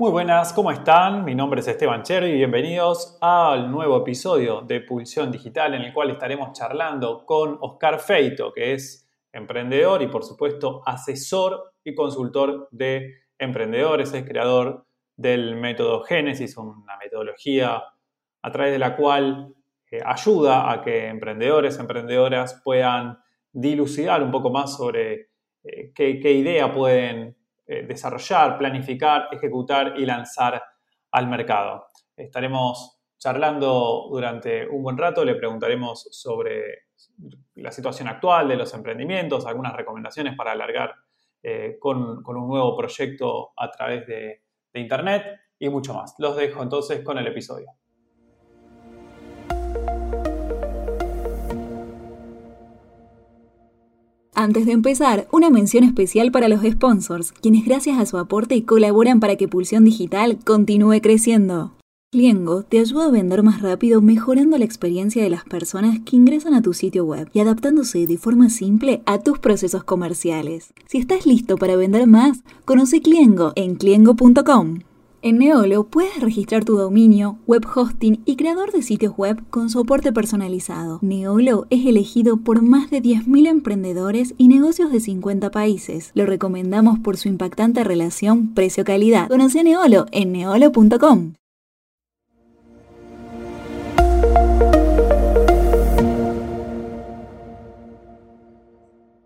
Muy buenas, ¿cómo están? Mi nombre es Esteban Cherry y bienvenidos al nuevo episodio de Pulsión Digital en el cual estaremos charlando con Oscar Feito, que es emprendedor y por supuesto asesor y consultor de emprendedores, es creador del método Génesis, una metodología a través de la cual eh, ayuda a que emprendedores, emprendedoras puedan dilucidar un poco más sobre eh, qué, idea pueden eh, desarrollar, planificar, ejecutar y lanzar al mercado. Estaremos charlando durante un buen rato, le preguntaremos sobre la situación actual de los emprendimientos, algunas recomendaciones para alargar con, un nuevo proyecto a través de Internet y mucho más. Los dejo entonces con el episodio. Antes de empezar, una mención especial para los sponsors, quienes gracias a su aporte colaboran para que Pulsión Digital continúe creciendo. Cliengo te ayuda a vender más rápido mejorando la experiencia de las personas que ingresan a tu sitio web y adaptándose de forma simple a tus procesos comerciales. Si estás listo para vender más, conoce Cliengo en cliengo.com. En Neolo puedes registrar tu dominio, web hosting y creador de sitios web con soporte personalizado. Neolo es elegido por más de 10.000 emprendedores y negocios de 50 países. Lo recomendamos por su impactante relación precio-calidad. Conoce a Neolo en neolo.com.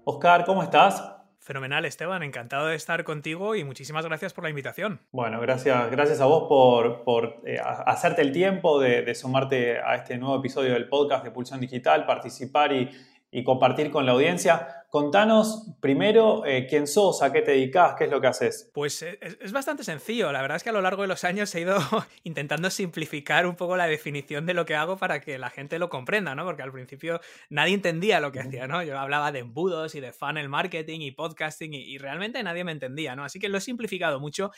Oscar, ¿cómo estás? Fenomenal, Esteban. Encantado de estar contigo y muchísimas gracias por la invitación. Bueno, gracias, gracias a vos por, eh, hacerte el tiempo de, de, sumarte a este nuevo episodio del podcast de Pulsión Digital, participar y, y compartir con la audiencia. Contanos primero eh, quién sos, a qué te dedicas, qué es lo que haces. Pues eh, es, bastante sencillo. La verdad es que a lo largo de los años he ido intentando simplificar un poco la definición de lo que hago para que la gente lo comprenda, ¿no? Porque al principio nadie entendía lo que hacía, ¿no? Yo hablaba de embudos y de funnel marketing y podcasting y, realmente nadie me entendía, ¿no? Así que lo he simplificado mucho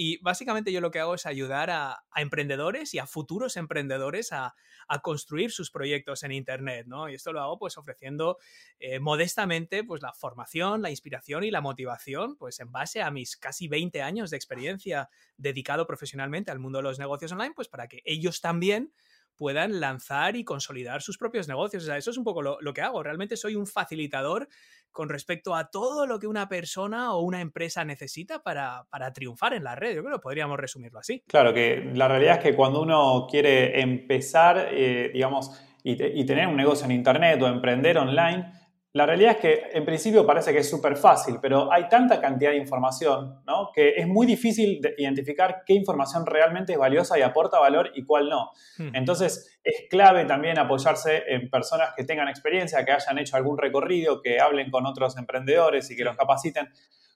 y básicamente yo lo que hago es ayudar a, emprendedores y a futuros emprendedores a, construir sus proyectos en Internet, ¿no? Y esto lo hago pues ofreciendo eh, modestamente pues la formación, la inspiración y la motivación, pues en base a mis casi 20 años de experiencia dedicado profesionalmente al mundo de los negocios online, pues para que ellos también puedan lanzar y consolidar sus propios negocios. O sea, eso es un poco lo, que hago. Realmente soy un facilitador con respecto a todo lo que una persona o una empresa necesita para, triunfar en la red. Yo creo que podríamos resumirlo así. Claro, que la realidad es que cuando uno quiere empezar, eh, digamos, y, tener un negocio en Internet o emprender online, la realidad es que en principio parece que es súper fácil, pero hay tanta cantidad de información ¿no? que es muy difícil identificar qué información realmente es valiosa y aporta valor y cuál no. Hmm. Entonces es clave también apoyarse en personas que tengan experiencia, que hayan hecho algún recorrido, que hablen con otros emprendedores y que los capaciten.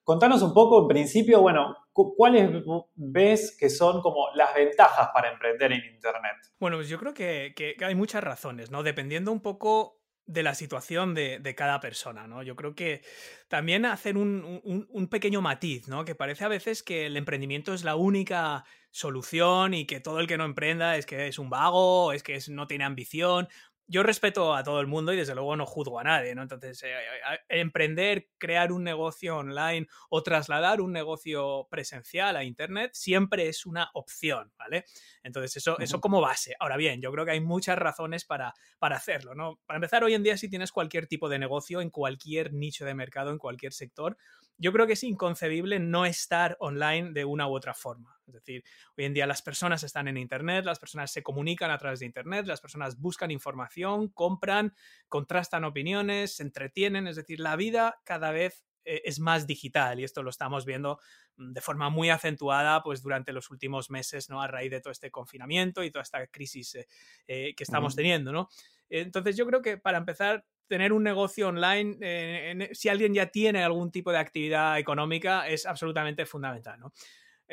Contanos un poco, en principio, bueno, ¿cuáles ves que son como las ventajas para emprender en Internet? Bueno, pues yo creo que, que hay muchas razones, ¿no? Dependiendo un poco de la situación de, cada persona, ¿no? Yo creo que también hacer un, pequeño matiz, ¿no? Que parece a veces que el emprendimiento es la única solución y que todo el que no emprenda es que es un vago, es que no tiene ambición yo respeto a todo el mundo y desde luego no juzgo a nadie, ¿no? Entonces, eh, emprender, crear un negocio online o trasladar un negocio presencial a Internet siempre es una opción, ¿vale? Entonces, eso, eso como base. Ahora bien, yo creo que hay muchas razones para, para hacerlo, ¿no? Para empezar, hoy en día, si tienes cualquier tipo de negocio en cualquier nicho de mercado, en cualquier sector, yo creo que es inconcebible no estar online de una u otra forma. Es decir, hoy en día las personas están en Internet, las personas se comunican a través de Internet, las personas buscan información, compran, contrastan opiniones, se entretienen, es decir, la vida cada vez eh, es más digital y esto lo estamos viendo mm, de forma muy acentuada pues durante los últimos meses, ¿no? A raíz de todo este confinamiento y toda esta crisis eh, eh, que estamos teniendo, ¿no? Entonces yo creo que para empezar tener un negocio online, eh, si alguien ya tiene algún tipo de actividad económica, es absolutamente fundamental. ¿no?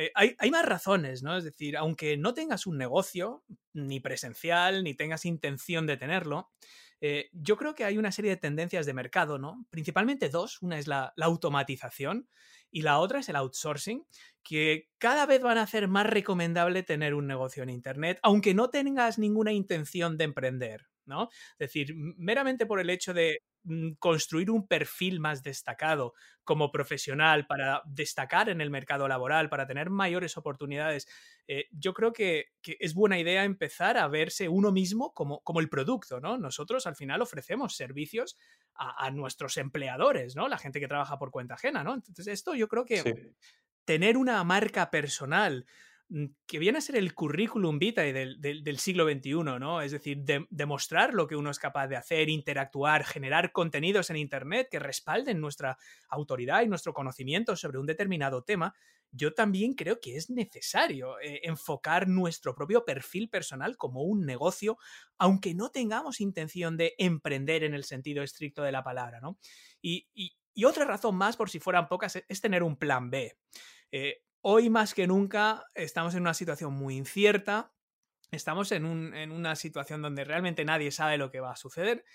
Eh, hay, más razones, ¿no? Es decir, aunque no tengas un negocio, ni presencial, ni tengas intención de tenerlo, eh, yo creo que hay una serie de tendencias de mercado, ¿no? Principalmente dos. Una es la, automatización y la otra es el outsourcing, que cada vez van a hacer más recomendable tener un negocio en Internet, aunque no tengas ninguna intención de emprender. ¿no? Es decir, meramente por el hecho de mm, construir un perfil más destacado como profesional para destacar en el mercado laboral, para tener mayores oportunidades, eh, yo creo que, es buena idea empezar a verse uno mismo como, como, el producto, ¿no? Nosotros al final ofrecemos servicios a, nuestros empleadores, ¿no? La gente que trabaja por cuenta ajena, ¿no? Entonces esto yo creo que tener una marca personal mm, que viene a ser el currículum vitae del, siglo XXI, ¿no? Es decir, demostrar lo que uno es capaz de hacer, interactuar, generar contenidos en Internet que respalden nuestra autoridad y nuestro conocimiento sobre un determinado tema, yo también creo que es necesario eh, enfocar nuestro propio perfil personal como un negocio, aunque no tengamos intención de emprender en el sentido estricto de la palabra, ¿no? Y, otra razón más, por si fueran pocas, e, es tener un plan B. Eh, hoy más que nunca estamos en una situación muy incierta, estamos en, una situación donde realmente nadie sabe lo que va a suceder.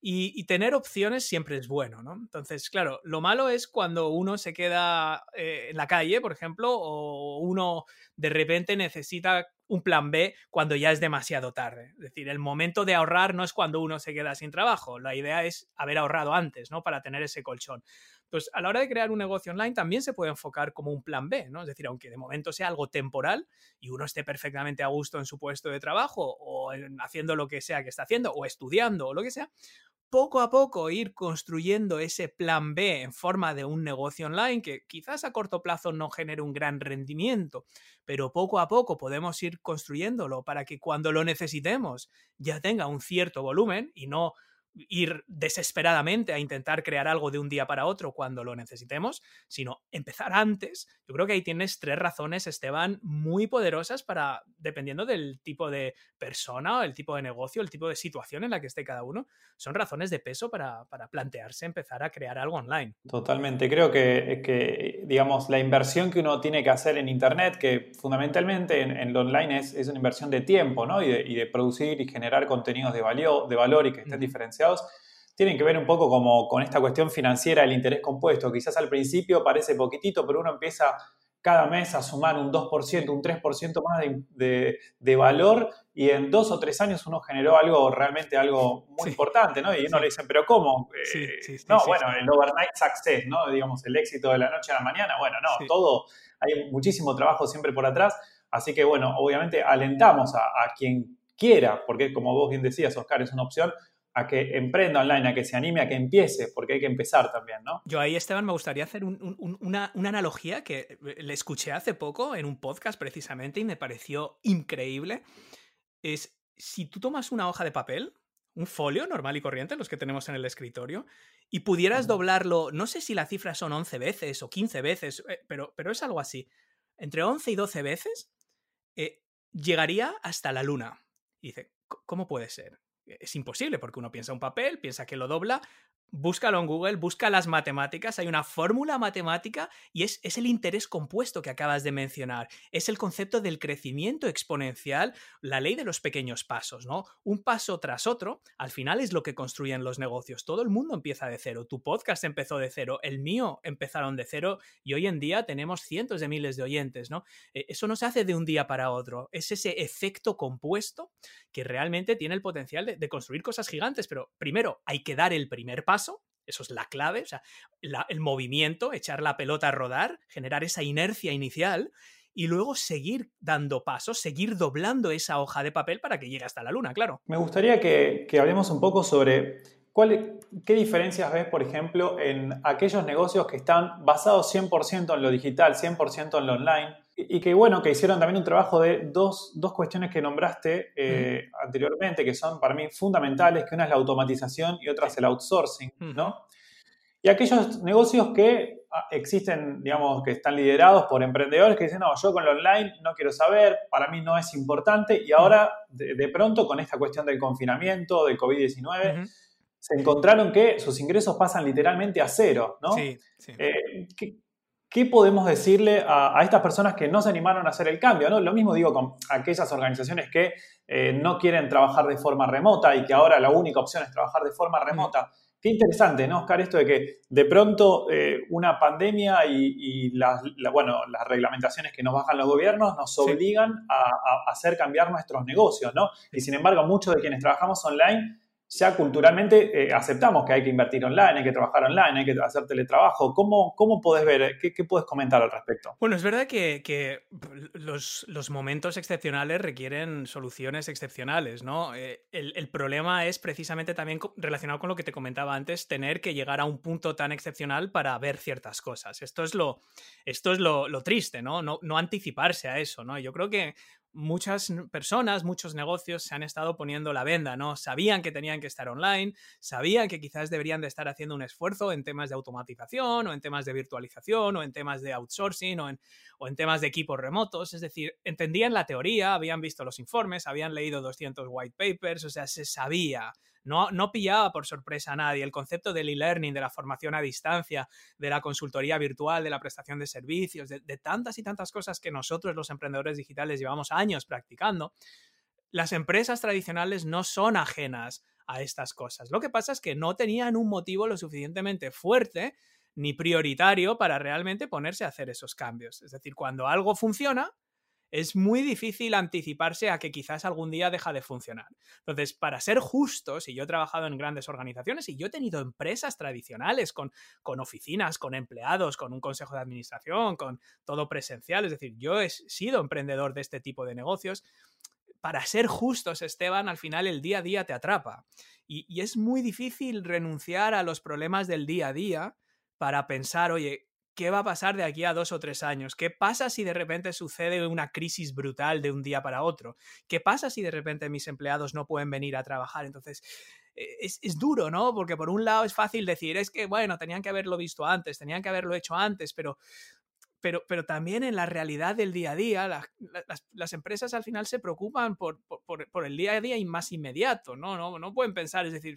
Y, tener opciones siempre es bueno, ¿no? Entonces, claro, lo malo es cuando uno se queda eh, en la calle, por ejemplo, o uno de repente necesita un plan B cuando ya es demasiado tarde. Es decir, el momento de ahorrar no es cuando uno se queda sin trabajo, la idea es haber ahorrado antes, ¿no? Para tener ese colchón. Pues a la hora de crear un negocio online también se puede enfocar como un plan B, ¿no? Es decir, aunque de momento sea algo temporal y uno esté perfectamente a gusto en su puesto de trabajo o haciendo lo que sea que está haciendo o estudiando o lo que sea, poco a poco ir construyendo ese plan B en forma de un negocio online que quizás a corto plazo no genere un gran rendimiento, pero poco a poco podemos ir construyéndolo para que cuando lo necesitemos ya tenga un cierto volumen y no ir desesperadamente a intentar crear algo de un día para otro cuando lo necesitemos, sino empezar antes. Yo creo que ahí tienes tres razones, Esteban, muy poderosas para, dependiendo del tipo de persona, o el tipo de negocio, el tipo de situación en la que esté cada uno, son razones de peso para, plantearse empezar a crear algo online. Totalmente. Creo que, que, digamos, la inversión que uno tiene que hacer en Internet, que fundamentalmente en, lo online es, es, una inversión de tiempo, ¿no? Y de, y de producir y generar contenidos de, valio, de valor y que estén diferenciados tienen que ver un poco como con esta cuestión financiera del interés compuesto. Quizás al principio parece poquitito, pero uno empieza cada mes a sumar un 2%, un 3% más de, valor y en dos o tres años uno generó algo, realmente algo muy importante, ¿no? Y uno le dice, pero ¿cómo? Eh, no, bueno, el overnight success, ¿no? Digamos, el éxito de la noche a la mañana. Bueno, no, todo, hay muchísimo trabajo siempre por atrás. Así que, bueno, obviamente alentamos a, a quien quiera, porque como vos bien decías, Oscar, es una opción, a que emprenda online, a que se anime, a que empiece, porque hay que empezar también, ¿no? Yo ahí, Esteban, me gustaría hacer una, analogía que le escuché hace poco en un podcast precisamente y me pareció increíble. Es si tú tomas una hoja de papel, un folio normal y corriente, los que tenemos en el escritorio, y pudieras doblarlo, no sé si la cifra son 11 veces o 15 veces, eh, pero, pero es algo así, entre 11 y 12 veces, eh, llegaría hasta la luna. Y dice, ¿cómo puede ser? Es imposible porque uno piensa un papel, piensa que lo dobla, búscalo en Google, busca las matemáticas, hay una fórmula matemática y es, es, el interés compuesto que acabas de mencionar, es el concepto del crecimiento exponencial, la ley de los pequeños pasos, ¿no? Un paso tras otro, al final es lo que construyen los negocios, todo el mundo empieza de cero, tu podcast empezó de cero, el mío empezaron de cero y hoy en día tenemos cientos de miles de oyentes, ¿no? E, eso no se hace de un día para otro, es ese efecto compuesto que realmente tiene el potencial de construir cosas gigantes, pero primero hay que dar el primer paso, eso es la clave, o sea, el movimiento, echar la pelota a rodar, generar esa inercia inicial y luego seguir dando pasos, seguir doblando esa hoja de papel para que llegue hasta la luna, claro. Me gustaría que, hablemos un poco sobre cuál, qué diferencias ves, por ejemplo, en aquellos negocios que están basados 100% en lo digital, 100% en lo online, y que bueno, que hicieron también un trabajo de dos, cuestiones que nombraste eh, anteriormente, que son para mí fundamentales, que una es la automatización y otra es el outsourcing, ¿no? Y aquellos negocios que ah, existen, digamos, que están liderados por emprendedores que dicen, no, yo con lo online no quiero saber, para mí no es importante, y ahora de, pronto con esta cuestión del confinamiento, del COVID-19, se encontraron que sus ingresos pasan literalmente a cero, ¿no? Sí, sí. Eh, ¿qué podemos decirle a, estas personas que no se animaron a hacer el cambio? ¿no? Lo mismo digo con aquellas organizaciones que eh, no quieren trabajar de forma remota y que ahora la única opción es trabajar de forma remota. Qué interesante, ¿no, Oscar? Esto de que de pronto eh, una pandemia y, las, bueno, las reglamentaciones que nos bajan los gobiernos nos obligan a, a, hacer cambiar nuestros negocios, ¿no? Y sin embargo, muchos de quienes trabajamos online ya culturalmente eh, aceptamos que hay que invertir online, hay que trabajar online, hay que hacer teletrabajo. ¿Cómo, cómo puedes ver? ¿Qué, puedes comentar al respecto? Bueno, es verdad que, los, momentos excepcionales requieren soluciones excepcionales, ¿no? Eh, el, problema es precisamente también relacionado con lo que te comentaba antes, tener que llegar a un punto tan excepcional para ver ciertas cosas. Esto es lo, esto es lo triste, ¿no? ¿no? No anticiparse a eso, ¿no? Yo creo que muchas personas, muchos negocios se han estado poniendo la venda, ¿no? Sabían que tenían que estar online, sabían que quizás deberían de estar haciendo un esfuerzo en temas de automatización o en temas de virtualización o en temas de outsourcing o en, o en temas de equipos remotos, es decir, entendían la teoría, habían visto los informes, habían leído 200 white papers, o sea, se sabía no, no pillaba por sorpresa a nadie. El concepto del e-learning, de la formación a distancia, de la consultoría virtual, de la prestación de servicios, de, de tantas y tantas cosas que nosotros los emprendedores digitales llevamos años practicando, las empresas tradicionales no son ajenas a estas cosas. Lo que pasa es que no tenían un motivo lo suficientemente fuerte ni prioritario para realmente ponerse a hacer esos cambios. Es decir, cuando algo funciona, es muy difícil anticiparse a que quizás algún día deja de funcionar. Entonces, para ser justos, y yo he trabajado en grandes organizaciones y yo he tenido empresas tradicionales con, con oficinas, con empleados, con un consejo de administración, con todo presencial, es decir, yo he sido emprendedor de este tipo de negocios. Para ser justos, Esteban, al final el día a día te atrapa. Y, y es muy difícil renunciar a los problemas del día a día para pensar, oye, ¿qué va a pasar de aquí a dos o tres años? ¿Qué pasa si de repente sucede una crisis brutal de un día para otro? ¿Qué pasa si de repente mis empleados no pueden venir a trabajar? Entonces, e, es, es, duro, ¿no? Porque por un lado es fácil decir, es que, bueno, tenían que haberlo visto antes, tenían que haberlo hecho antes, pero pero, pero también en la realidad del día a día, las, empresas al final se preocupan por, por, por, el día a día y más inmediato, ¿no? ¿no? No pueden pensar, es decir,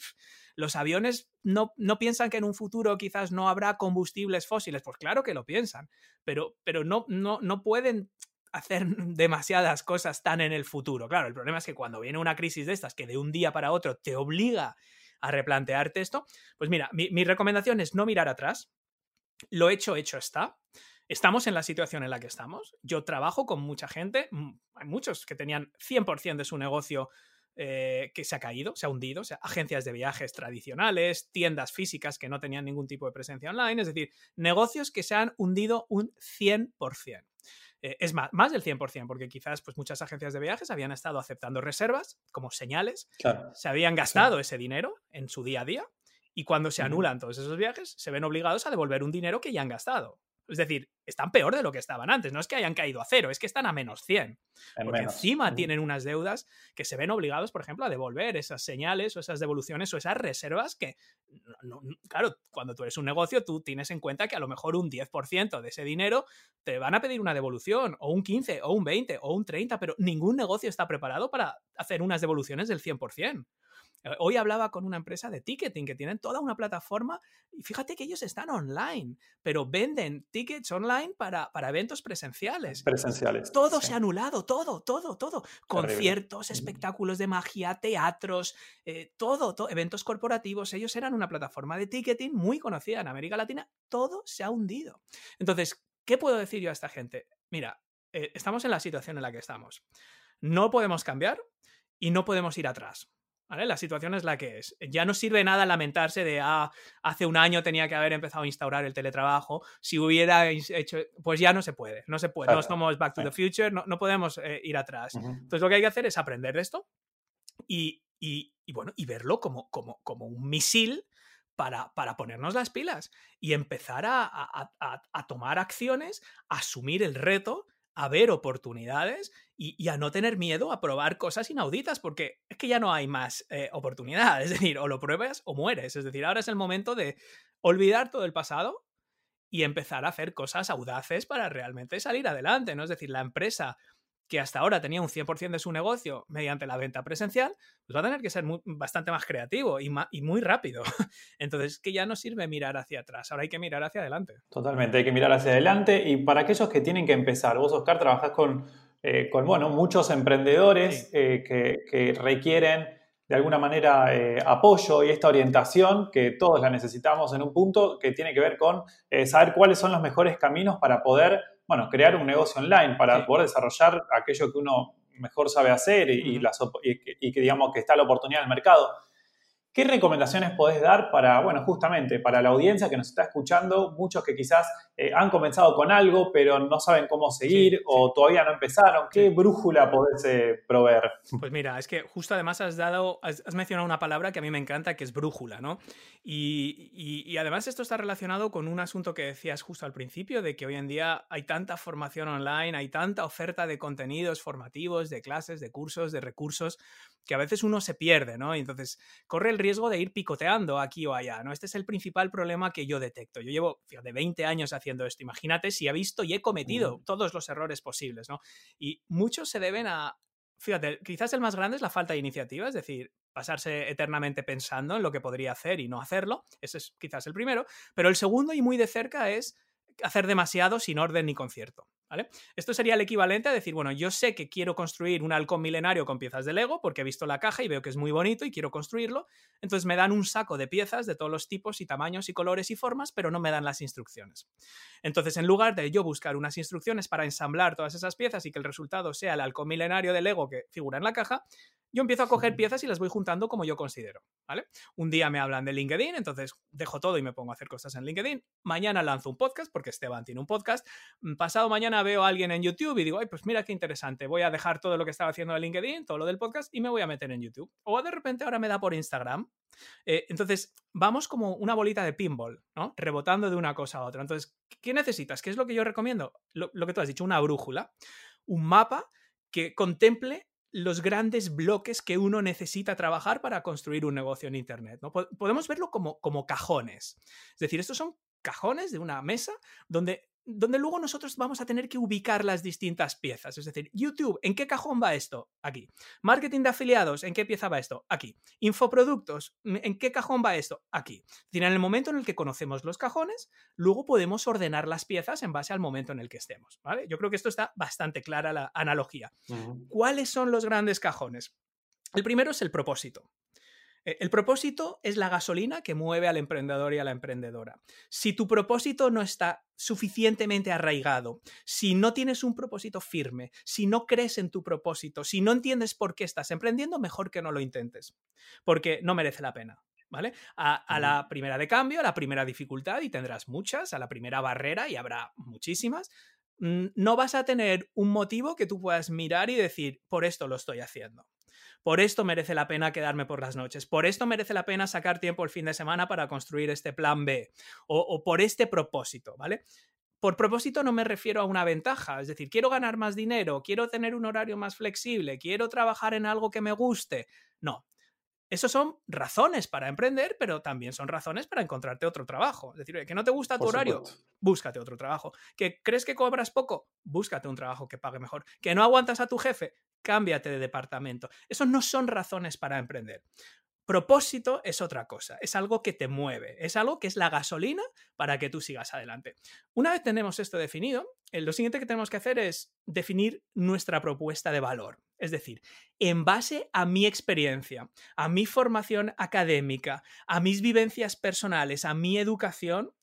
los aviones no, no, piensan que en un futuro quizás no habrá combustibles fósiles, pues claro que lo piensan, pero, pero no, no, no pueden hacer demasiadas cosas tan en el futuro. Claro, el problema es que cuando viene una crisis de estas que de un día para otro te obliga a replantearte esto, pues mira, mi, mi recomendación es no mirar atrás, lo hecho, hecho está estamos en la situación en la que estamos. Yo trabajo con mucha gente, hay muchos que tenían 100% de su negocio eh, que se ha caído, se ha hundido, o sea, agencias de viajes tradicionales, tiendas físicas que no tenían ningún tipo de presencia online, es decir, negocios que se han hundido un 100%. Eh, es más, más del 100%, porque quizás pues, muchas agencias de viajes habían estado aceptando reservas como señales, se habían gastado ese dinero en su día a día y cuando se anulan todos esos viajes, se ven obligados a devolver un dinero que ya han gastado. Es decir, están peor de lo que estaban antes. No es que hayan caído a cero, es que están a menos 100. porque encima tienen unas deudas que se ven obligados, por ejemplo, a devolver esas señales o esas devoluciones o esas reservas que, claro, cuando tú eres un negocio, tú tienes en cuenta que a lo mejor un 10% de ese dinero te van a pedir una devolución, o un 15, o un 20, o un 30, pero ningún negocio está preparado para hacer unas devoluciones del 100%. Eh, hoy hablaba con una empresa de ticketing que tienen toda una plataforma y fíjate que ellos están online, pero venden tickets online para, para eventos presenciales. Presenciales. Todo se ha anulado, todo, todo, todo. Conciertos, espectáculos de magia, teatros, eh, todo, todo, eventos corporativos. Ellos eran una plataforma de ticketing muy conocida en América Latina. Todo se ha hundido. Entonces, ¿qué puedo decir yo a esta gente? Mira, eh, estamos en la situación en la que estamos. No podemos cambiar y no podemos ir atrás. La situación es la que es. Ya no sirve nada lamentarse de, ah, hace un año tenía que haber empezado a instaurar el teletrabajo. Si hubiera hecho, pues ya no se puede, no se puede. No somos Back to the Future, no, no podemos eh, ir atrás. Entonces lo que hay que hacer es aprender de esto y, y, bueno, y verlo como, como, como un misil para, para, ponernos las pilas y empezar a, a, a, tomar acciones, asumir el reto a ver oportunidades y, a no tener miedo a probar cosas inauditas, porque es que ya no hay más eh, oportunidad. Es decir, o lo pruebas o mueres. Es decir, ahora es el momento de olvidar todo el pasado y empezar a hacer cosas audaces para realmente salir adelante, ¿no? Es decir, la empresa que hasta ahora tenía un 100% de su negocio mediante la venta presencial, pues va a tener que ser bastante más creativo y, y muy rápido. Entonces, que ya no sirve mirar hacia atrás, ahora hay que mirar hacia adelante. Totalmente, hay que mirar hacia adelante y para aquellos que tienen que empezar, vos Oscar trabajás con, eh, con bueno, muchos emprendedores eh, que, que, requieren de alguna manera eh, apoyo y esta orientación que todos la necesitamos en un punto que tiene que ver con saber cuáles son los mejores caminos para poder, bueno, crear un negocio online, para poder desarrollar aquello que uno mejor sabe hacer y, y que digamos que está la oportunidad en el mercado. ¿Qué recomendaciones podés dar para, bueno, justamente para la audiencia que nos está escuchando, muchos que quizás eh, han comenzado con algo, pero no saben cómo seguir o todavía no empezaron? ¿Qué brújula podés eh, proveer? Pues mira, es que justo además has dado, has, mencionado una palabra que a mí me encanta, que es brújula, ¿no? Y, y, además esto está relacionado con un asunto que decías justo al principio, de que hoy en día hay tanta formación online, hay tanta oferta de contenidos formativos, de clases, de cursos, de recursos, que a veces uno se pierde, ¿no? Y entonces corre el riesgo de ir picoteando aquí o allá, ¿no? Este es el principal problema que yo detecto. Yo llevo, de 20 años haciendo esto. Imagínate si he visto y he cometido todos los errores posibles, ¿no? Y muchos se deben a, fíjate, quizás el más grande es la falta de iniciativa, es decir, pasarse eternamente pensando en lo que podría hacer y no hacerlo. Ese es quizás el primero. Pero el segundo y muy de cerca es hacer demasiado sin orden ni concierto. ¿Vale? Esto sería el equivalente a decir, bueno, yo sé que quiero construir un halcón milenario con piezas de Lego porque he visto la caja y veo que es muy bonito y quiero construirlo. Entonces me dan un saco de piezas de todos los tipos y tamaños y colores y formas, pero no me dan las instrucciones. Entonces, en lugar de yo buscar unas instrucciones para ensamblar todas esas piezas y que el resultado sea el halcón milenario de Lego que figura en la caja, yo empiezo a coger piezas y las voy juntando como yo considero, ¿vale? Un día me hablan de LinkedIn, entonces dejo todo y me pongo a hacer cosas en LinkedIn. Mañana lanzo un podcast, porque Esteban tiene un podcast. Mm, pasado mañana veo a alguien en YouTube y digo, ay, pues mira qué interesante, voy a dejar todo lo que estaba haciendo en LinkedIn, todo lo del podcast y me voy a meter en YouTube. O de repente ahora me da por Instagram. Eh, entonces, vamos como una bolita de pinball, ¿no? Rebotando de una cosa a otra. Entonces, ¿qué necesitas? ¿Qué es lo que yo recomiendo? lo que tú has dicho, una brújula, un mapa que contemple los grandes bloques que uno necesita trabajar para construir un negocio en Internet. ¿no? Podemos verlo como, como cajones. Es decir, estos son cajones de una mesa donde donde luego nosotros vamos a tener que ubicar las distintas piezas. Es decir, YouTube, ¿en qué cajón va esto? Aquí. Marketing de afiliados, ¿en qué pieza va esto? Aquí. Infoproductos, ¿en qué cajón va esto? Aquí. Es decir, en el momento en el que conocemos los cajones, luego podemos ordenar las piezas en base al momento en el que estemos. ¿vale? Yo creo que esto está bastante clara la analogía. ¿Cuáles son los grandes cajones? El primero es el propósito. Eh, el propósito es la gasolina que mueve al emprendedor y a la emprendedora. Si tu propósito no está suficientemente arraigado, si no tienes un propósito firme, si no crees en tu propósito, si no entiendes por qué estás emprendiendo, mejor que no lo intentes, porque no merece la pena. ¿Vale? A, la primera de cambio, a la primera dificultad, y tendrás muchas, a la primera barrera, y habrá muchísimas, mm, no vas a tener un motivo que tú puedas mirar y decir, por esto lo estoy haciendo. Por esto merece la pena quedarme por las noches. Por esto merece la pena sacar tiempo el fin de semana para construir este plan B. O, por este propósito, ¿vale? Por propósito no me refiero a una ventaja, es decir, quiero ganar más dinero, quiero tener un horario más flexible, quiero trabajar en algo que me guste. No, esos son razones para emprender, pero también son razones para encontrarte otro trabajo. Es decir, que no te gusta tu horario, búscate otro trabajo. Que crees que cobras poco, búscate un trabajo que pague mejor. Que no aguantas a tu jefe, cámbiate de departamento. Esos no son razones para emprender. Propósito es otra cosa, es algo que te mueve, es algo que es la gasolina para que tú sigas adelante. Una vez tenemos esto definido, eh, lo siguiente que tenemos que hacer es definir nuestra propuesta de valor. Es decir, en base a mi experiencia, a mi formación académica, a mis vivencias personales, a mi educación,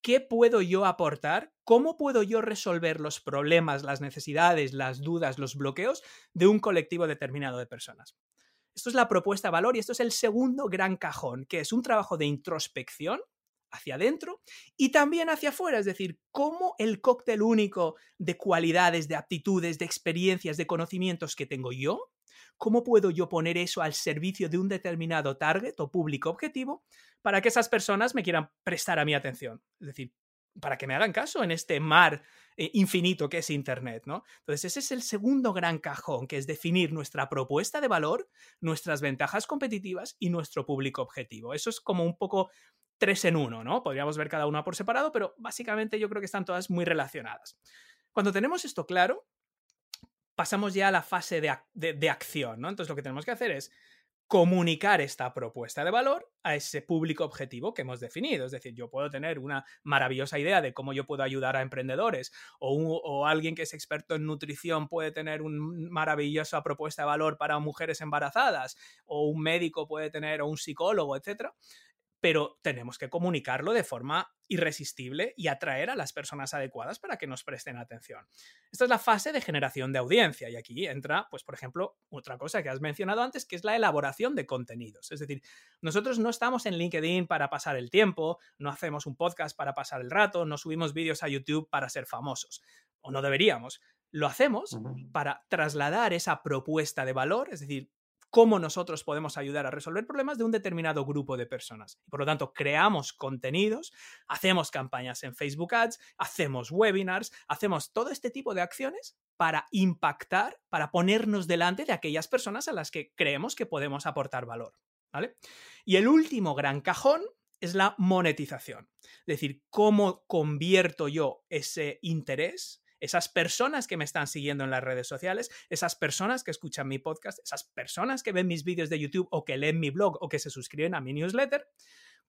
¿qué puedo yo aportar? ¿Cómo puedo yo resolver los problemas, las necesidades, las dudas, los bloqueos de un colectivo determinado de personas? Esto es la propuesta valor y esto es el segundo gran cajón, que es un trabajo de introspección hacia adentro y también hacia afuera, es decir, cómo el cóctel único de cualidades, de aptitudes, de experiencias, de conocimientos que tengo yo, cómo puedo yo poner eso al servicio de un determinado target o público objetivo para que esas personas me quieran prestar a mi atención. Es decir, para que me hagan caso en este mar eh, infinito que es Internet, ¿no? Entonces, ese es el segundo gran cajón, que es definir nuestra propuesta de valor, nuestras ventajas competitivas y nuestro público objetivo. Eso es como un poco tres en uno, ¿no? Podríamos ver cada una por separado, pero básicamente yo creo que están todas muy relacionadas. Cuando tenemos esto claro, pasamos ya a la fase de, de acción, ¿no? Entonces, lo que tenemos que hacer es comunicar esta propuesta de valor a ese público objetivo que hemos definido. Es decir, yo puedo tener una maravillosa idea de cómo yo puedo ayudar a emprendedores o, alguien que es experto en nutrición puede tener una maravillosa propuesta de valor para mujeres embarazadas o un médico puede tener o un psicólogo, etcétera pero tenemos que comunicarlo de forma irresistible y atraer a las personas adecuadas para que nos presten atención. Esta es la fase de generación de audiencia y aquí entra, pues por ejemplo, otra cosa que has mencionado antes, que es la elaboración de contenidos. Es decir, nosotros no estamos en LinkedIn para pasar el tiempo, no hacemos un podcast para pasar el rato, no subimos vídeos a YouTube para ser famosos, o no deberíamos. Lo hacemos para trasladar esa propuesta de valor, es decir, cómo nosotros podemos ayudar a resolver problemas de un determinado grupo de personas. Por lo tanto, creamos contenidos, hacemos campañas en Facebook Ads, hacemos webinars, hacemos todo este tipo de acciones para impactar, para ponernos delante de aquellas personas a las que creemos que podemos aportar valor. ¿vale? Y el último gran cajón es la monetización. Es decir, cómo convierto yo ese interés esas personas que me están siguiendo en las redes sociales, esas personas que escuchan mi podcast, esas personas que ven mis vídeos de YouTube o que leen mi blog o que se suscriben a mi newsletter,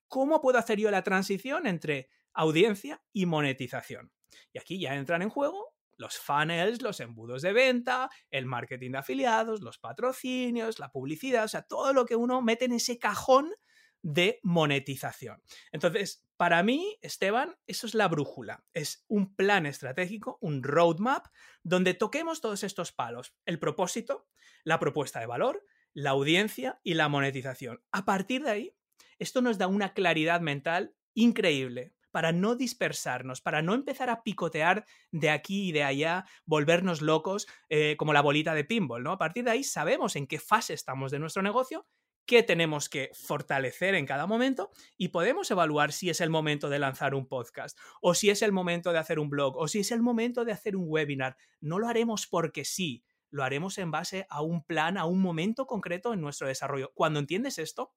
¿cómo puedo hacer yo la transición entre audiencia y monetización? Y aquí ya entran en juego los funnels, los embudos de venta, el marketing de afiliados, los patrocinios, la publicidad, o sea, todo lo que uno mete en ese cajón de monetización. Entonces, para mí, Esteban, eso es la brújula. Es un plan estratégico, un roadmap, donde toquemos todos estos palos. El propósito, la propuesta de valor, la audiencia y la monetización. A partir de ahí, esto nos da una claridad mental increíble para no dispersarnos, para no empezar a picotear de aquí y de allá, volvernos locos eh, como la bolita de pinball, ¿no? A partir de ahí sabemos en qué fase estamos de nuestro negocio qué tenemos que fortalecer en cada momento y podemos evaluar si es el momento de lanzar un podcast o si es el momento de hacer un blog o si es el momento de hacer un webinar. No lo haremos porque sí, lo haremos en base a un plan, a un momento concreto en nuestro desarrollo. Cuando entiendes esto,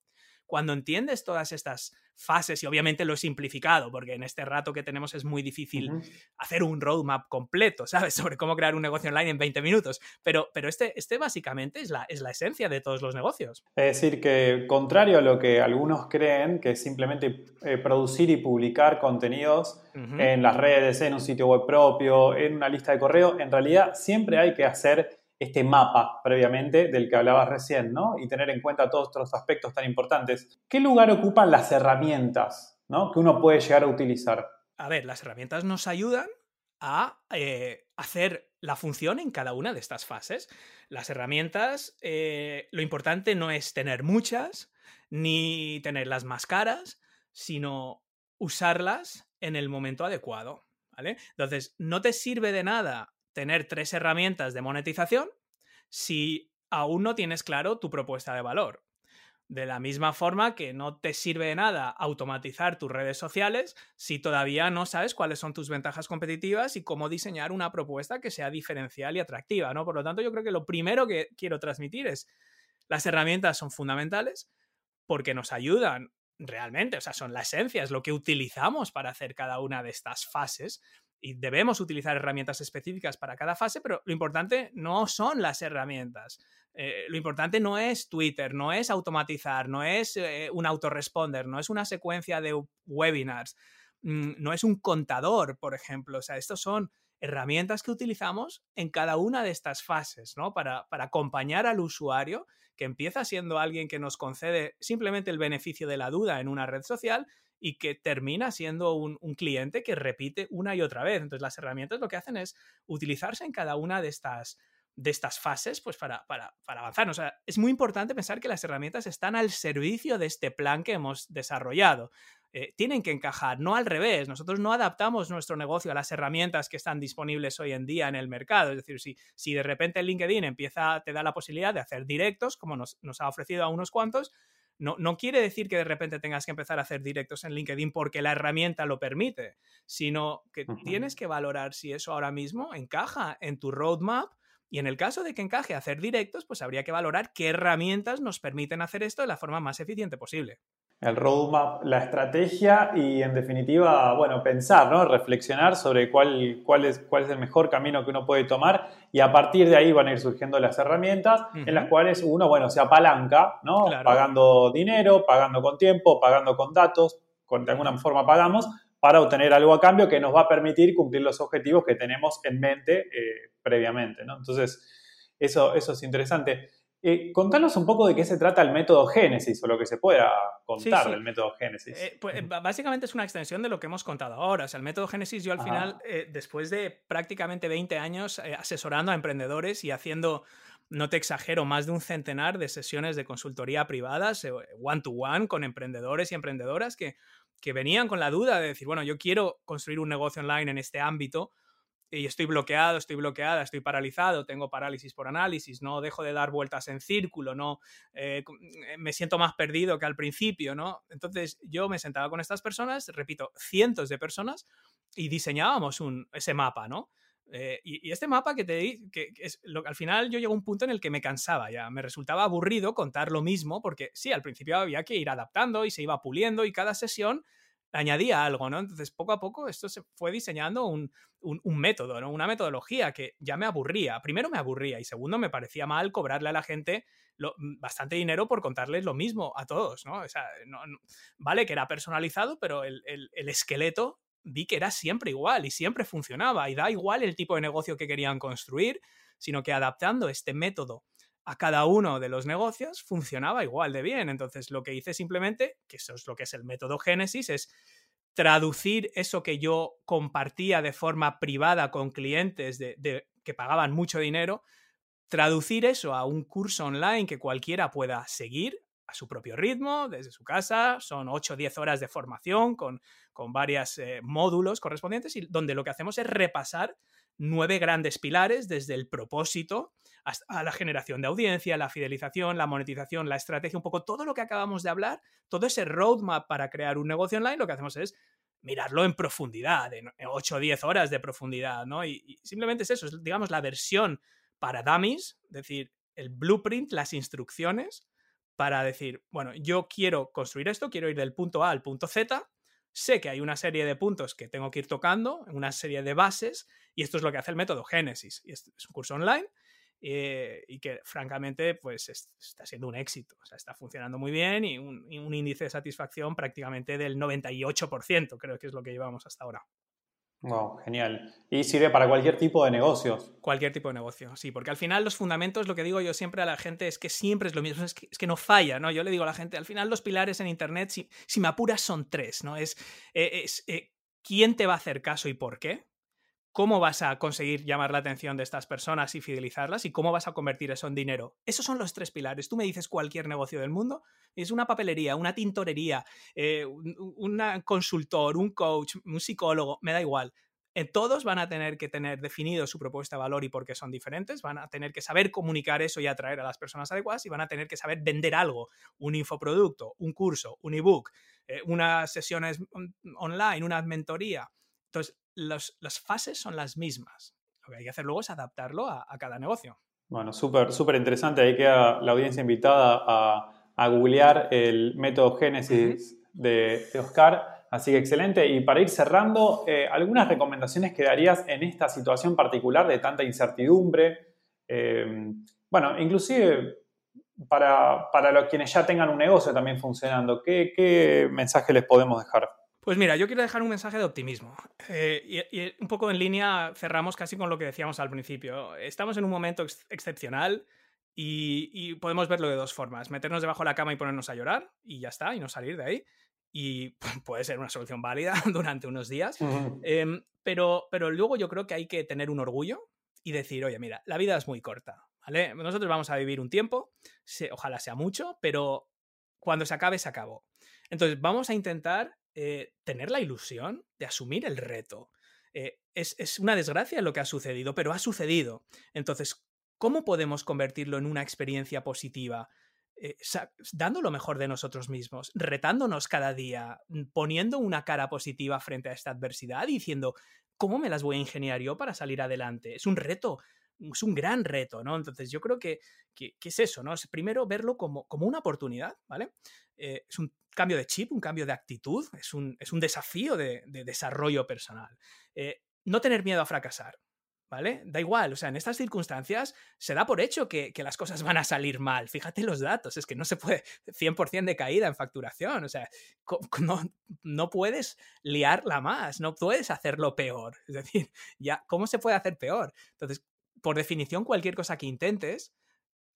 cuando entiendes todas estas fases, y obviamente lo he simplificado, porque en este rato que tenemos es muy difícil hacer un roadmap completo, ¿sabes? Sobre cómo crear un negocio online en 20 minutos, pero, pero este, este básicamente es la, es la esencia de todos los negocios. Es decir, que contrario a lo que algunos creen, que es simplemente eh, producir y publicar contenidos en las redes, en un sitio web propio, en una lista de correo, en realidad siempre hay que hacer este mapa previamente del que hablabas recién, ¿no? Y tener en cuenta todos estos aspectos tan importantes. ¿Qué lugar ocupan las herramientas, ¿no? Que uno puede llegar a utilizar. A ver, las herramientas nos ayudan a eh, hacer la función en cada una de estas fases. Las herramientas, eh, lo importante no es tener muchas, ni tenerlas más caras, sino usarlas en el momento adecuado. ¿vale? Entonces, no te sirve de nada tener tres herramientas de monetización si aún no tienes claro tu propuesta de valor. De la misma forma que no te sirve de nada automatizar tus redes sociales si todavía no sabes cuáles son tus ventajas competitivas y cómo diseñar una propuesta que sea diferencial y atractiva, ¿no? Por lo tanto, yo creo que lo primero que quiero transmitir es las herramientas son fundamentales porque nos ayudan realmente, o sea, son la esencia, es lo que utilizamos para hacer cada una de estas fases y debemos utilizar herramientas específicas para cada fase, pero lo importante no son las herramientas. Eh, lo importante no es Twitter, no es automatizar, no es eh, un autoresponder, no es una secuencia de webinars, mm, no es un contador, por ejemplo. O sea, estos son herramientas que utilizamos en cada una de estas fases, ¿no? Para, para acompañar al usuario que empieza siendo alguien que nos concede simplemente el beneficio de la duda en una red social y que termina siendo un, cliente que repite una y otra vez. Entonces las herramientas lo que hacen es utilizarse en cada una de estas, de estas fases pues para, para, avanzar. O sea, es muy importante pensar que las herramientas están al servicio de este plan que hemos desarrollado. Eh, tienen que encajar, no al revés. Nosotros no adaptamos nuestro negocio a las herramientas que están disponibles hoy en día en el mercado. Es decir, si, si de repente LinkedIn empieza, te da la posibilidad de hacer directos, como nos, nos ha ofrecido a unos cuantos, no, no, quiere decir que de repente tengas que empezar a hacer directos en LinkedIn porque la herramienta lo permite, sino que tienes que valorar si eso ahora mismo encaja en tu roadmap y en el caso de que encaje hacer directos, pues habría que valorar qué herramientas nos permiten hacer esto de la forma más eficiente posible. El roadmap, la estrategia y en definitiva, bueno, pensar, ¿no? Reflexionar sobre cuál, cuál, es, cuál es el mejor camino que uno puede tomar y a partir de ahí van a ir surgiendo las herramientas en las cuales uno, bueno, se apalanca, ¿no? Pagando dinero, pagando con tiempo, pagando con datos, con, de alguna forma pagamos para obtener algo a cambio que nos va a permitir cumplir los objetivos que tenemos en mente eh, previamente, ¿no? Entonces, eso, eso es interesante. Eh, contanos un poco de qué se trata el método Génesis o lo que se pueda contar del método Génesis. Eh, pues, básicamente es una extensión de lo que hemos contado ahora. O sea, el método Génesis, yo al final, después de prácticamente 20 años asesorando a emprendedores y haciendo, no te exagero, más de un centenar de sesiones de consultoría privadas, one-to-one, con emprendedores y emprendedoras que que venían con la duda de decir, bueno, yo quiero construir un negocio online en este ámbito y estoy bloqueado, estoy bloqueada, estoy paralizado, tengo parálisis por análisis, no dejo de dar vueltas en círculo, no eh, eh, me siento más perdido que al principio, ¿no? Entonces yo me sentaba con estas personas, repito, cientos de personas y diseñábamos un, ese mapa, ¿no? Eh, y, este mapa que te di, que, es lo, al final yo llego a un punto en el que me cansaba ya, me resultaba aburrido contar lo mismo, porque sí, al principio había que ir adaptando y se iba puliendo y cada sesión añadía algo, ¿no? Entonces, poco a poco esto se fue diseñando un, método, ¿no? Una metodología que ya me aburría. Primero me aburría y segundo me parecía mal cobrarle a la gente mm, bastante dinero por contarles lo mismo a todos, ¿no? O sea, vale que era personalizado, pero el, el esqueleto vi que era siempre igual y siempre funcionaba y da igual el tipo de negocio que querían construir, sino que adaptando este método a cada uno de los negocios funcionaba igual de bien. Entonces lo que hice simplemente, que eso es lo que es el método Génesis, es traducir eso que yo compartía de forma privada con clientes de, que pagaban mucho dinero, traducir eso a un curso online que cualquiera pueda seguir a su propio ritmo, desde su casa. Son 8 o 10 horas de formación con, con varios eh, módulos correspondientes y donde lo que hacemos es repasar nueve grandes pilares desde el propósito a la generación de audiencia, la fidelización, la monetización, la estrategia, un poco todo lo que acabamos de hablar, todo ese roadmap para crear un negocio online, lo que hacemos es mirarlo en profundidad, en 8 o 10 horas de profundidad, ¿no? Y, simplemente es eso, es, digamos, la versión para dummies, es decir, el blueprint, las instrucciones para decir, bueno, yo quiero construir esto, quiero ir del punto A al punto Z, sé que hay una serie de puntos que tengo que ir tocando, una serie de bases, y esto es lo que hace el método Génesis. Es un curso online eh, y que francamente pues está siendo un éxito, o sea, está funcionando muy bien y un, y un, índice de satisfacción prácticamente del 98%, creo que es lo que llevamos hasta ahora. Wow, genial. Y sirve para cualquier tipo de negocios. Cualquier tipo de negocio, sí, porque al final los fundamentos, lo que digo yo siempre a la gente es que siempre es lo mismo, es que, es que no falla, ¿no? Yo le digo a la gente, al final los pilares en Internet, si, si me apuras, son tres, ¿no? Es, eh, es eh, quién te va a hacer caso y por qué, cómo vas a conseguir llamar la atención de estas personas y fidelizarlas y cómo vas a convertir eso en dinero. Esos son los tres pilares. Tú me dices cualquier negocio del mundo, es una papelería, una tintorería, eh, un, consultor, un coach, un psicólogo, me da igual. Eh, todos van a tener que tener definido su propuesta de valor y por qué son diferentes, van a tener que saber comunicar eso y atraer a las personas adecuadas y van a tener que saber vender algo, un infoproducto, un curso, un ebook, eh, unas sesiones online, una mentoría. Entonces, las fases son las mismas. Lo que hay que hacer luego es adaptarlo a, cada negocio. Bueno, súper, súper interesante. Ahí queda la audiencia invitada a, a googlear el método Génesis de, Oscar. Así que excelente. Y para ir cerrando, eh, ¿algunas recomendaciones que darías en esta situación particular de tanta incertidumbre? Eh, bueno, inclusive para, para, los quienes ya tengan un negocio también funcionando, ¿qué, ¿qué mensaje les podemos dejar? Pues mira, yo quiero dejar un mensaje de optimismo. Eh, y, un poco en línea cerramos casi con lo que decíamos al principio. Estamos en un momento excepcional y, podemos verlo de dos formas. Meternos debajo de la cama y ponernos a llorar y ya está, y no salir de ahí. Y puede ser una solución válida durante unos días. Em, pero, pero luego yo creo que hay que tener un orgullo y decir, oye, mira, la vida es muy corta. ¿vale? Nosotros vamos a vivir un tiempo, ojalá sea mucho, pero cuando se acabe, se acabó. Entonces, vamos a intentar eh, tener la ilusión de asumir el reto. Eh, es, una desgracia lo que ha sucedido, pero ha sucedido. Entonces, ¿cómo podemos convertirlo en una experiencia positiva? Eh, dando lo mejor de nosotros mismos, retándonos cada día, poniendo una cara positiva frente a esta adversidad, diciendo, ¿cómo me las voy a ingeniar yo para salir adelante? Es un reto, es un gran reto, ¿no? Entonces yo creo que, que, es eso, ¿no? Es primero verlo como, como una oportunidad, ¿vale? es un cambio de chip, un cambio de actitud, es un, es un desafío de, desarrollo personal. Eh, no tener miedo a fracasar. ¿Vale? Da igual, o sea, en estas circunstancias se da por hecho que, las cosas van a salir mal. Fíjate los datos, es que no se puede 100% de caída en facturación, o sea, no, no, puedes liarla más, no puedes hacerlo peor. Es decir, ya, ¿cómo se puede hacer peor? Entonces, por definición, cualquier cosa que intentes,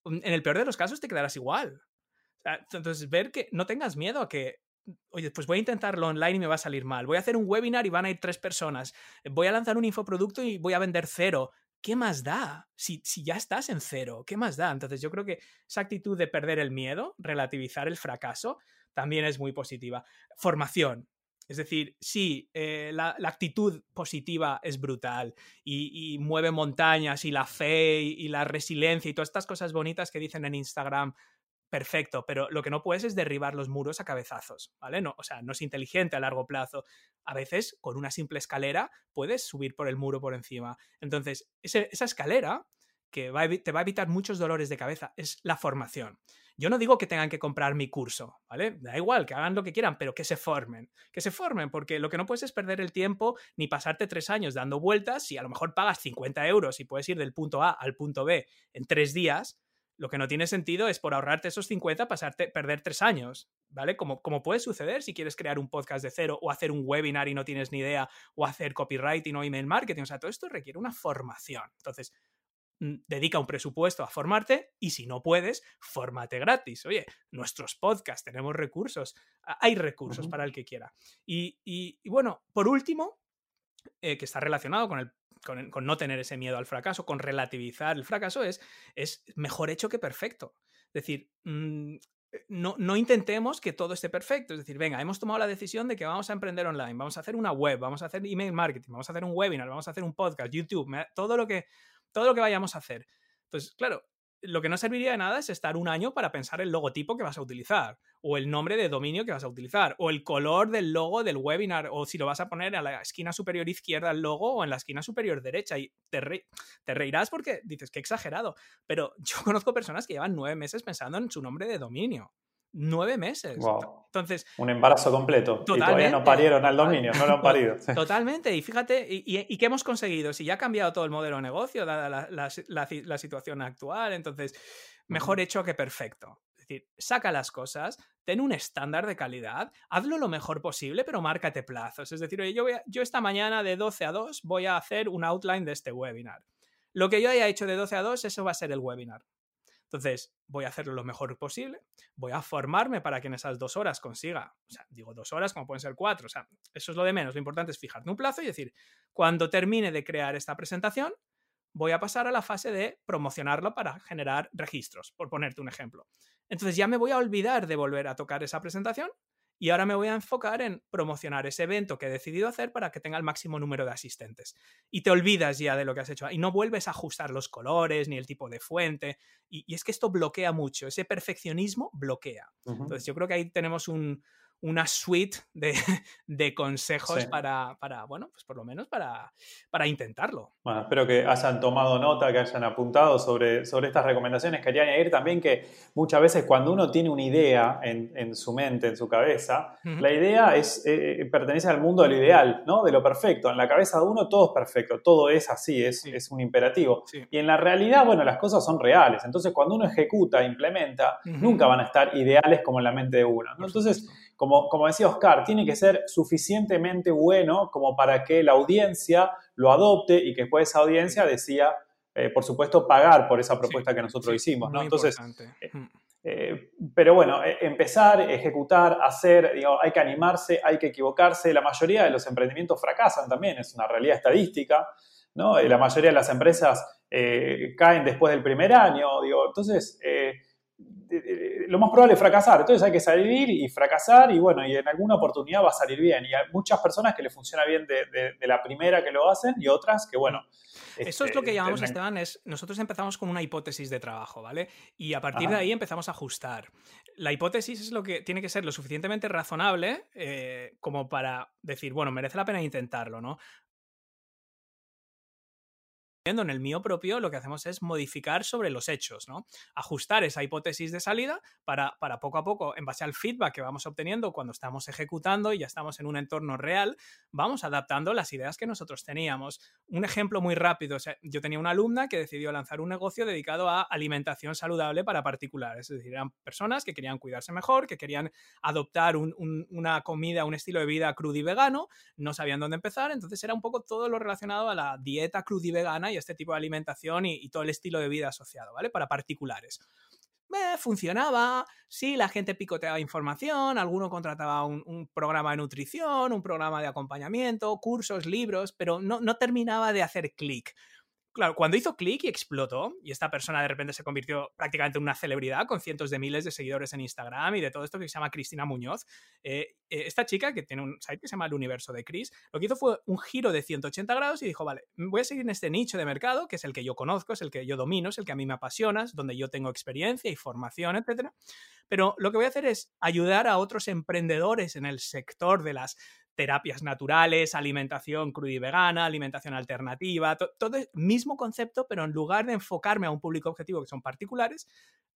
en el peor de los casos te quedarás igual. Entonces, ver que no tengas miedo a que oye, pues voy a intentarlo online y me va a salir mal. Voy a hacer un webinar y van a ir tres personas. Voy a lanzar un infoproducto y voy a vender cero. ¿Qué más da? Si, si ya estás en cero, ¿qué más da? Entonces yo creo que esa actitud de perder el miedo, relativizar el fracaso, también es muy positiva. Formación. Es decir, sí, eh, la, actitud positiva es brutal y, mueve montañas y la fe y, la resiliencia y todas estas cosas bonitas que dicen en Instagram perfecto, pero lo que no puedes es derribar los muros a cabezazos, ¿vale? No, o sea, no es inteligente a largo plazo. A veces, con una simple escalera, puedes subir por el muro por encima. Entonces, esa escalera que te va a evitar muchos dolores de cabeza es la formación. Yo no digo que tengan que comprar mi curso, ¿vale? Da igual, que hagan lo que quieran, pero que se formen. Que se formen, porque lo que no puedes es perder el tiempo ni pasarte tres años dando vueltas si a lo mejor pagas 50 euros y puedes ir del punto A al punto B en tres días lo que no tiene sentido es por ahorrarte esos 50 pasarte, perder tres años, ¿vale? Como, como puede suceder si quieres crear un podcast de cero o hacer un webinar y no tienes ni idea o hacer copywriting o email marketing. O sea, todo esto requiere una formación. Entonces, mm, dedica un presupuesto a formarte y si no puedes, fórmate gratis. Oye, nuestros podcasts, tenemos recursos, hay recursos para el que quiera. Y, y, bueno, por último, eh, que está relacionado con el con, no tener ese miedo al fracaso, con relativizar el fracaso, es, es mejor hecho que perfecto. Es decir, mm, eh, no, no, intentemos que todo esté perfecto. Es decir, venga, hemos tomado la decisión de que vamos a emprender online, vamos a hacer una web, vamos a hacer email marketing, vamos a hacer un webinar, vamos a hacer un podcast, YouTube, todo lo que, todo lo que vayamos a hacer. Entonces, claro, lo que no serviría de nada es estar un año para pensar el logotipo que vas a utilizar, o el nombre de dominio que vas a utilizar, o el color del logo del webinar, o si lo vas a poner a la esquina superior izquierda el logo o en la esquina superior derecha. Y te, te reirás porque dices que exagerado, pero yo conozco personas que llevan nueve meses pensando en su nombre de dominio nueve meses. Entonces, un embarazo completo. Y todavía no parieron al dominio, no lo han parido. Totalmente. Y fíjate, y, qué hemos conseguido? Si ya ha cambiado todo el modelo de negocio, dada la, situación actual, entonces, mejor hecho que perfecto. Es decir, saca las cosas, ten un estándar de calidad, hazlo lo mejor posible, pero márcate plazos. Es decir, yo, yo esta mañana de 12 a 2 voy a hacer un outline de este webinar. Lo que yo haya hecho de 12 a 2, eso va a ser el webinar. Entonces, voy a hacerlo lo mejor posible, voy a formarme para que en esas dos horas consiga, o sea, digo dos horas como pueden ser cuatro, o sea, eso es lo de menos, lo importante es fijarte un plazo y decir, cuando termine de crear esta presentación, voy a pasar a la fase de promocionarlo para generar registros, por ponerte un ejemplo. Entonces ya me voy a olvidar de volver a tocar esa presentación y ahora me voy a enfocar en promocionar ese evento que he decidido hacer para que tenga el máximo número de asistentes. Y te olvidas ya de lo que has hecho y no vuelves a ajustar los colores ni el tipo de fuente. Y, es que esto bloquea mucho, ese perfeccionismo bloquea. Entonces yo creo que ahí tenemos un, una suite de, de consejos para, para, bueno, pues por lo menos para, para intentarlo. Bueno, espero que hayan tomado nota, que hayan apuntado sobre, sobre estas recomendaciones. Quería añadir también que muchas veces cuando uno tiene una idea en, en su mente, en su cabeza, la idea es, eh, pertenece al mundo del ideal, ¿no? De lo perfecto. En la cabeza de uno todo es perfecto, todo es así, es, es un imperativo. Y en la realidad, bueno, las cosas son reales. Entonces, cuando uno ejecuta, implementa, nunca van a estar ideales como en la mente de uno. Entonces, como, como decía Oscar, tiene que ser suficientemente bueno como para que la audiencia lo adopte y que después esa audiencia decía, eh, por supuesto, pagar por esa propuesta que nosotros hicimos. ¿no? Entonces, eh, mm. eh, pero bueno, empezar, ejecutar, hacer, hay que animarse, hay que equivocarse. La mayoría de los emprendimientos fracasan también, es una realidad estadística. ¿no? La mayoría de las empresas caen después del primer año. Digo, entonces, lo más probable es fracasar. Entonces hay que salir y fracasar y bueno, y en alguna oportunidad va a salir bien. Y hay muchas personas que le funciona bien de, la primera que lo hacen y otras que bueno. Eso es lo que este, llamamos, Esteban, es nosotros empezamos con una hipótesis de trabajo, ¿vale? Y a partir de ahí empezamos a ajustar. La hipótesis es lo que tiene que ser lo suficientemente razonable eh, como para decir, bueno, merece la pena intentarlo, ¿no? En el mío propio lo que hacemos es modificar sobre los hechos, ¿no? Ajustar esa hipótesis de salida para, para poco a poco, en base al feedback que vamos obteniendo cuando estamos ejecutando y ya estamos en un entorno real, vamos adaptando las ideas que nosotros teníamos. Un ejemplo muy rápido, yo tenía una alumna que decidió lanzar un negocio dedicado a alimentación saludable para particulares, es decir, eran personas que querían cuidarse mejor, que querían adoptar una comida, un estilo de vida crudo y vegano, no sabían dónde empezar, entonces era un poco todo lo relacionado a la dieta crudo y vegana y este tipo de alimentación y, todo el estilo de vida asociado, ¿vale? Para particulares. funcionaba, sí, la gente picoteaba información, alguno contrataba un, programa de nutrición, un programa de acompañamiento, cursos, libros, pero no, no terminaba de hacer clic. Claro, cuando hizo clic y explotó, y esta persona de repente se convirtió prácticamente en una celebridad con cientos de miles de seguidores en Instagram y de todo esto que se llama Cristina Muñoz, eh, eh, esta chica que tiene un site que se llama El Universo de Cris, lo que hizo fue un giro de 180 grados y dijo, vale, voy a seguir en este nicho de mercado, que es el que yo conozco, es el que yo domino, es el que a mí me apasiona, es donde yo tengo experiencia y formación, etc. Pero lo que voy a hacer es ayudar a otros emprendedores en el sector de las terapias naturales, alimentación cruda y vegana, alimentación alternativa, todo el mismo concepto, pero en lugar de enfocarme a un público objetivo que son particulares,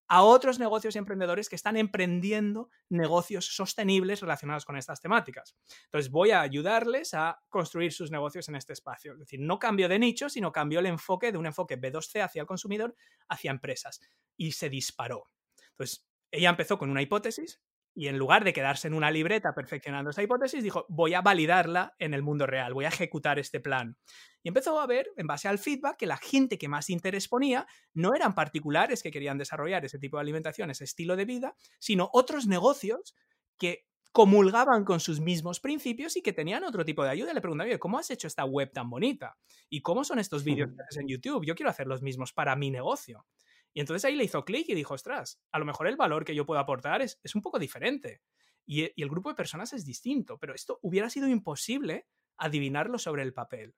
a otros negocios y emprendedores que están emprendiendo negocios sostenibles relacionados con estas temáticas. Entonces voy a ayudarles a construir sus negocios en este espacio. Es decir, no cambio de nicho, sino cambio el enfoque de un enfoque B2C hacia el consumidor, hacia empresas. Y se disparó. Entonces, ella empezó con una hipótesis, y en lugar de quedarse en una libreta perfeccionando esa hipótesis, dijo, voy a validarla en el mundo real, voy a ejecutar este plan. Y empezó a ver, en base al feedback, que la gente que más interés ponía no eran particulares que querían desarrollar ese tipo de alimentación, ese estilo de vida, sino otros negocios que comulgaban con sus mismos principios y que tenían otro tipo de ayuda. Le preguntaba, ¿cómo has hecho esta web tan bonita? ¿Y cómo son estos vídeos que haces en YouTube? Yo quiero hacer los mismos para mi negocio. Y entonces ahí le hizo clic y dijo, ostras, a lo mejor el valor que yo puedo aportar es, un poco diferente. Y, el grupo de personas es distinto, pero esto hubiera sido imposible adivinarlo sobre el papel.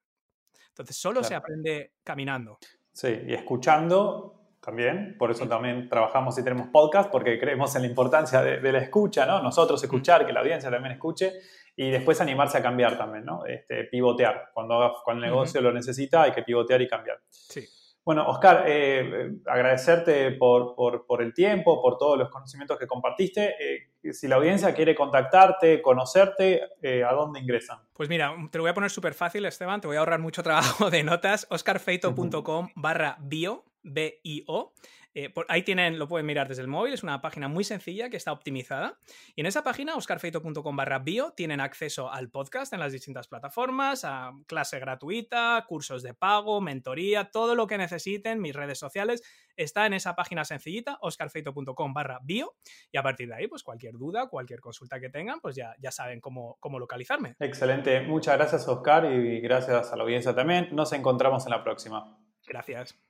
Entonces solo se aprende caminando. Sí, y escuchando también, por eso también trabajamos y tenemos podcast, porque creemos en la importancia de, la escucha, ¿no? Nosotros escuchar, que la audiencia también escuche, y después animarse a cambiar también, ¿no? Este, pivotear. Cuando, cuando el negocio lo necesita, hay que pivotear y cambiar. Sí. Bueno, Oscar, eh, agradecerte por, el tiempo, por todos los conocimientos que compartiste. Eh, si la audiencia quiere contactarte, conocerte, eh, ¿a dónde ingresan? Pues mira, te lo voy a poner súper fácil, Esteban, te voy a ahorrar mucho trabajo de notas. oscarfeito.com barra bio, B-I-O. Eh, ahí tienen, lo pueden mirar desde el móvil, es una página muy sencilla que está optimizada. Y en esa página, oscarfeito.com barra bio, tienen acceso al podcast en las distintas plataformas, a clase gratuita, cursos de pago, mentoría, todo lo que necesiten, mis redes sociales, está en esa página sencillita, oscarfeito.com barra bio. Y a partir de ahí, pues cualquier duda, cualquier consulta que tengan, pues ya, ya saben cómo, cómo localizarme. Excelente. Muchas gracias, Oscar, y gracias a la audiencia también. Nos encontramos en la próxima. Gracias.